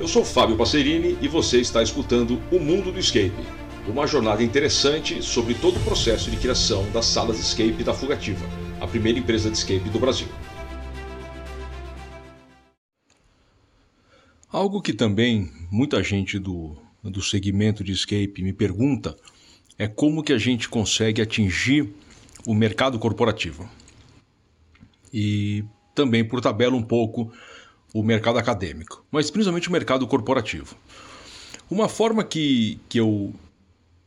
Eu sou Fábio Passerini e você está escutando O Mundo do Escape, uma jornada interessante sobre todo o processo de criação das salas de escape da Fugativa, a primeira empresa de escape do Brasil. Algo que também muita gente do, do segmento de escape me pergunta é como que a gente consegue atingir o mercado corporativo. E também, por tabela, um pouco o mercado acadêmico, mas principalmente o mercado corporativo. Uma forma que, que, eu,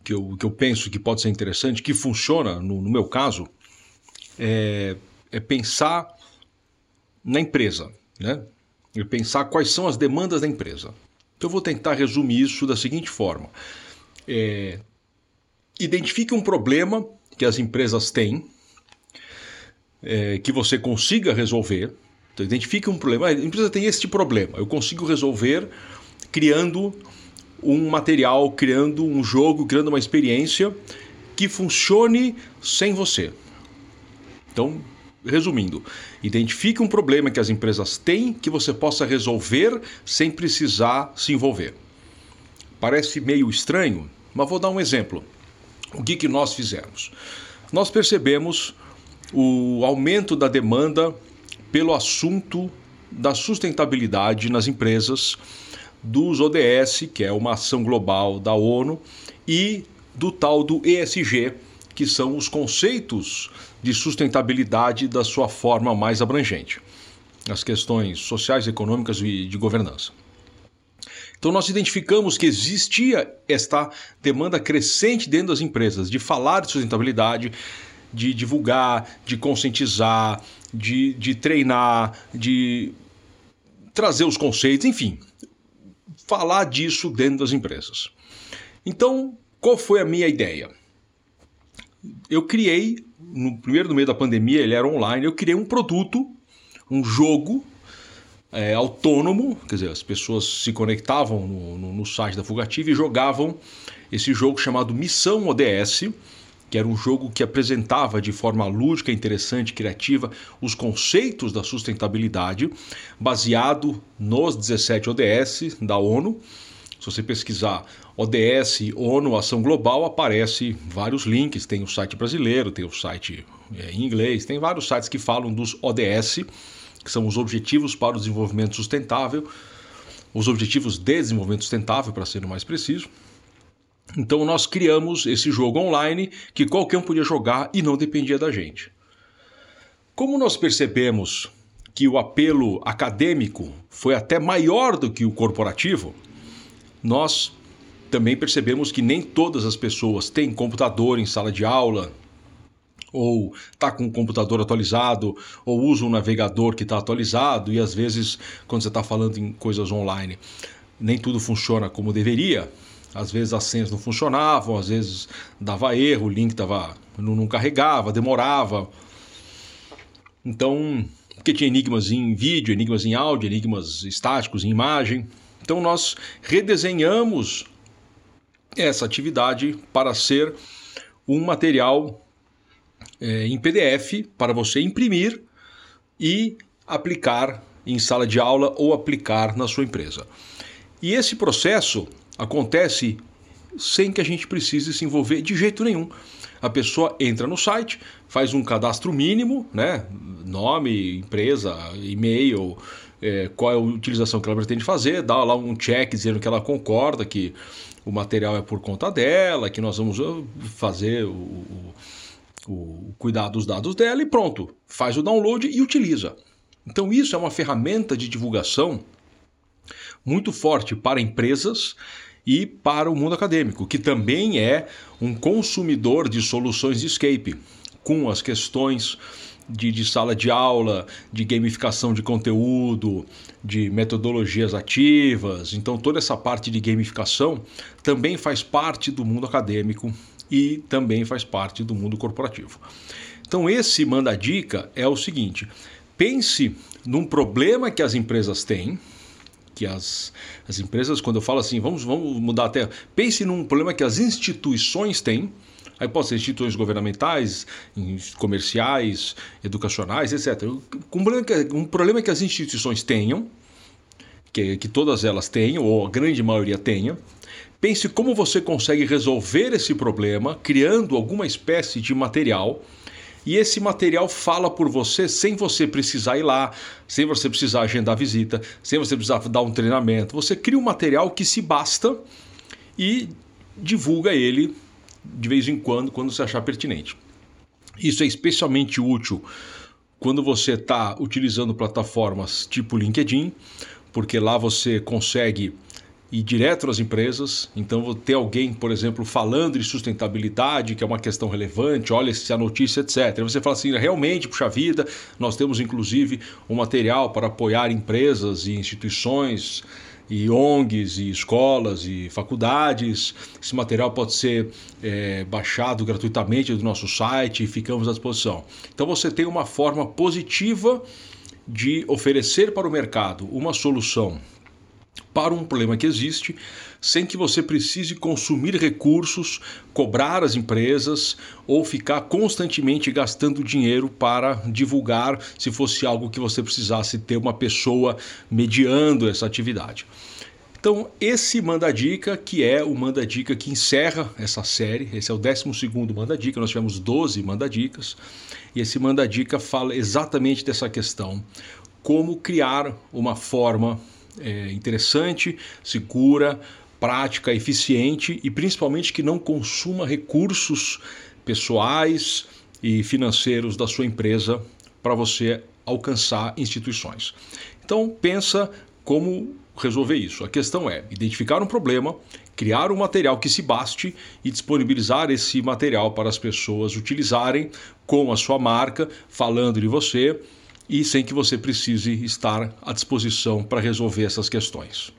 que, eu, que eu penso que pode ser interessante, que funciona no, no meu caso, é, é pensar na empresa, né? É pensar quais são as demandas da empresa. Então eu vou tentar resumir isso da seguinte forma: é, identifique um problema que as empresas têm, é, que você consiga resolver. Então, identifique um problema. A empresa tem este problema. Eu consigo resolver criando um material, criando um jogo, criando uma experiência que funcione sem você. Então, resumindo, identifique um problema que as empresas têm que você possa resolver sem precisar se envolver. Parece meio estranho, mas vou dar um exemplo. O que, que nós fizemos? Nós percebemos o aumento da demanda pelo assunto da sustentabilidade nas empresas, dos ODS, que é uma ação global da ONU, e do tal do ESG, que são os conceitos de sustentabilidade da sua forma mais abrangente, as questões sociais, econômicas e de governança. Então nós identificamos que existia esta demanda crescente dentro das empresas de falar de sustentabilidade, de divulgar, de conscientizar, de, de treinar, de trazer os conceitos, enfim, falar disso dentro das empresas. Então, qual foi a minha ideia? Eu criei, no primeiro no meio da pandemia, ele era online, eu criei um produto, um jogo é, autônomo, quer dizer, as pessoas se conectavam no, no, no site da Fugativa e jogavam esse jogo chamado Missão ODS, que era um jogo que apresentava de forma lúdica, interessante, criativa os conceitos da sustentabilidade, baseado nos 17 ODS da ONU. Se você pesquisar ODS, ONU, Ação Global, aparece vários links. Tem o site brasileiro, tem o site é, em inglês, tem vários sites que falam dos ODS, que são os Objetivos para o Desenvolvimento Sustentável, os Objetivos de Desenvolvimento Sustentável, para ser mais preciso. Então nós criamos esse jogo online que qualquer um podia jogar e não dependia da gente. Como nós percebemos que o apelo acadêmico foi até maior do que o corporativo, nós também percebemos que nem todas as pessoas têm computador em sala de aula, ou está com o computador atualizado, ou usa um navegador que está atualizado, e às vezes, quando você está falando em coisas online, nem tudo funciona como deveria. Às vezes as senhas não funcionavam, às vezes dava erro, o link tava, não, não carregava, demorava. Então, porque tinha enigmas em vídeo, enigmas em áudio, enigmas estáticos em imagem. Então nós redesenhamos essa atividade para ser um material é, em PDF para você imprimir e aplicar em sala de aula ou aplicar na sua empresa. E esse processo acontece sem que a gente precise se envolver de jeito nenhum. A pessoa entra no site, faz um cadastro mínimo, né? Nome, empresa, e-mail, é, qual é a utilização que ela pretende fazer, dá lá um check dizendo que ela concorda que o material é por conta dela, que nós vamos uh, fazer o, o, o cuidar dos dados dela e pronto, faz o download e utiliza. Então isso é uma ferramenta de divulgação muito forte para empresas e para o mundo acadêmico, que também é um consumidor de soluções de escape, com as questões de, de, sala de aula, de gamificação de conteúdo, de metodologias ativas. Então, toda essa parte de gamificação também faz parte do mundo acadêmico e também faz parte do mundo corporativo. Então, esse manda dica é o seguinte: pense num problema que as empresas têm que as, as empresas, quando eu falo assim, vamos, vamos mudar até. Pense num problema que as instituições têm. Aí pode ser instituições governamentais, comerciais, educacionais, etc. Um problema que, um problema que as instituições tenham que, que todas elas tenham, ou a grande maioria tenha. Pense como você consegue resolver esse problema criando alguma espécie de material. E esse material fala por você sem você precisar ir lá, sem você precisar agendar visita, sem você precisar dar um treinamento. Você cria um material que se basta e divulga ele de vez em quando, quando você achar pertinente. Isso é especialmente útil quando você está utilizando plataformas tipo LinkedIn, porque lá você consegue ir direto às empresas. Então, ter alguém, por exemplo, falando de sustentabilidade, que é uma questão relevante, olha se a notícia, etc. Você fala assim, realmente, puxa vida, nós temos inclusive um material para apoiar empresas e instituições e ONGs, e escolas, e faculdades. Esse material pode ser é, baixado gratuitamente do nosso site e ficamos à disposição. Então você tem uma forma positiva de oferecer para o mercado uma solução para um problema que existe, sem que você precise consumir recursos, cobrar as empresas ou ficar constantemente gastando dinheiro para divulgar se fosse algo que você precisasse ter uma pessoa mediando essa atividade. Então, esse Manda Dica, que é o Manda Dica que encerra essa série, esse é o 12 Manda Dica, nós tivemos 12 Manda Dicas, e esse Manda Dica fala exatamente dessa questão: como criar uma forma é, interessante, segura, prática, eficiente e principalmente que não consuma recursos pessoais e financeiros da sua empresa para você alcançar instituições. Então pensa como resolver isso. A questão é identificar um problema, criar um material que se baste e disponibilizar esse material para as pessoas utilizarem com a sua marca, falando de você e sem que você precise estar à disposição para resolver essas questões.